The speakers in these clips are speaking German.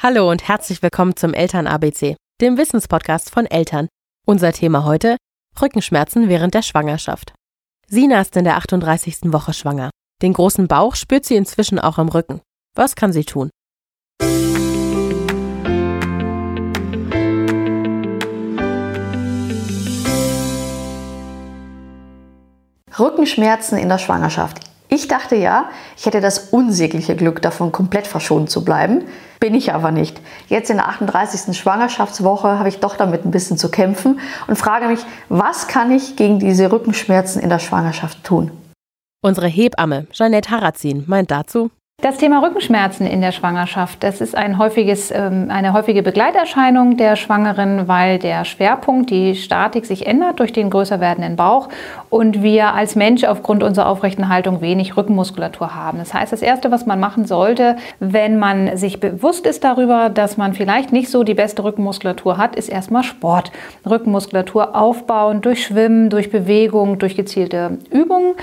Hallo und herzlich willkommen zum Eltern ABC, dem Wissenspodcast von Eltern. Unser Thema heute: Rückenschmerzen während der Schwangerschaft. Sina ist in der 38. Woche schwanger. Den großen Bauch spürt sie inzwischen auch im Rücken. Was kann sie tun? Rückenschmerzen in der Schwangerschaft. Ich dachte ja, ich hätte das unsägliche Glück, davon komplett verschont zu bleiben. Bin ich aber nicht. Jetzt in der 38. Schwangerschaftswoche habe ich doch damit ein bisschen zu kämpfen und frage mich, was kann ich gegen diese Rückenschmerzen in der Schwangerschaft tun? Unsere Hebamme, Jeanette Harazin, meint dazu, das Thema Rückenschmerzen in der Schwangerschaft, das ist ein häufiges, ähm, eine häufige Begleiterscheinung der Schwangeren, weil der Schwerpunkt, die Statik sich ändert durch den größer werdenden Bauch und wir als Mensch aufgrund unserer aufrechten Haltung wenig Rückenmuskulatur haben. Das heißt, das Erste, was man machen sollte, wenn man sich bewusst ist darüber, dass man vielleicht nicht so die beste Rückenmuskulatur hat, ist erstmal Sport. Rückenmuskulatur aufbauen durch Schwimmen, durch Bewegung, durch gezielte Übungen.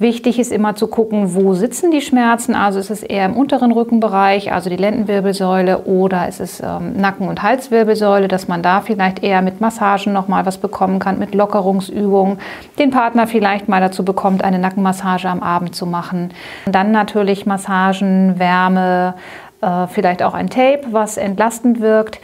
Wichtig ist immer zu gucken, wo sitzen die Schmerzen. Also ist es eher im unteren Rückenbereich, also die Lendenwirbelsäule, oder ist es ähm, Nacken- und Halswirbelsäule, dass man da vielleicht eher mit Massagen nochmal was bekommen kann, mit Lockerungsübungen. Den Partner vielleicht mal dazu bekommt, eine Nackenmassage am Abend zu machen. Und dann natürlich Massagen, Wärme, äh, vielleicht auch ein Tape, was entlastend wirkt.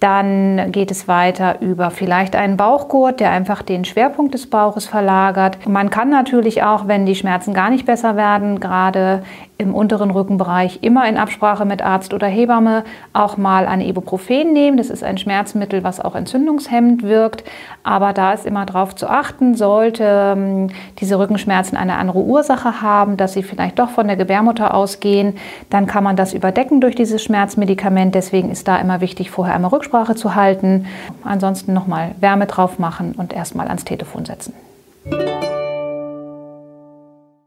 Dann geht es weiter über vielleicht einen Bauchgurt, der einfach den Schwerpunkt des Bauches verlagert. Man kann natürlich auch, wenn die Schmerzen gar nicht besser werden, gerade im unteren Rückenbereich immer in Absprache mit Arzt oder Hebamme auch mal ein Ibuprofen nehmen. Das ist ein Schmerzmittel, was auch entzündungshemmend wirkt. Aber da ist immer darauf zu achten, sollte ähm, diese Rückenschmerzen eine andere Ursache haben, dass sie vielleicht doch von der Gebärmutter ausgehen, dann kann man das überdecken durch dieses Schmerzmedikament. Deswegen ist da immer wichtig, vorher einmal Rücksprache zu halten. Ansonsten nochmal Wärme drauf machen und erstmal ans Telefon setzen.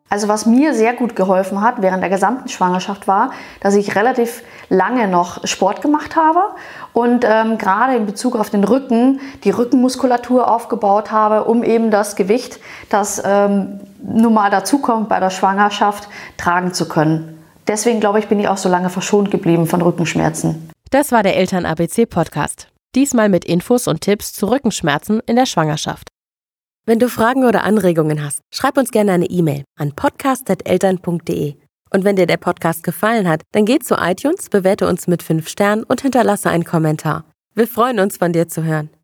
Also was mir sehr gut geholfen hat während der gesamten Schwangerschaft war, dass ich relativ lange noch Sport gemacht habe und ähm, gerade in Bezug auf den Rücken die Rückenmuskulatur aufgebaut habe, um eben das Gewicht, das ähm, nun mal dazukommt bei der Schwangerschaft, tragen zu können. Deswegen glaube ich, bin ich auch so lange verschont geblieben von Rückenschmerzen. Das war der Eltern ABC Podcast. Diesmal mit Infos und Tipps zu Rückenschmerzen in der Schwangerschaft. Wenn du Fragen oder Anregungen hast, schreib uns gerne eine E-Mail an podcast.eltern.de. Und wenn dir der Podcast gefallen hat, dann geh zu iTunes, bewerte uns mit 5 Sternen und hinterlasse einen Kommentar. Wir freuen uns, von dir zu hören.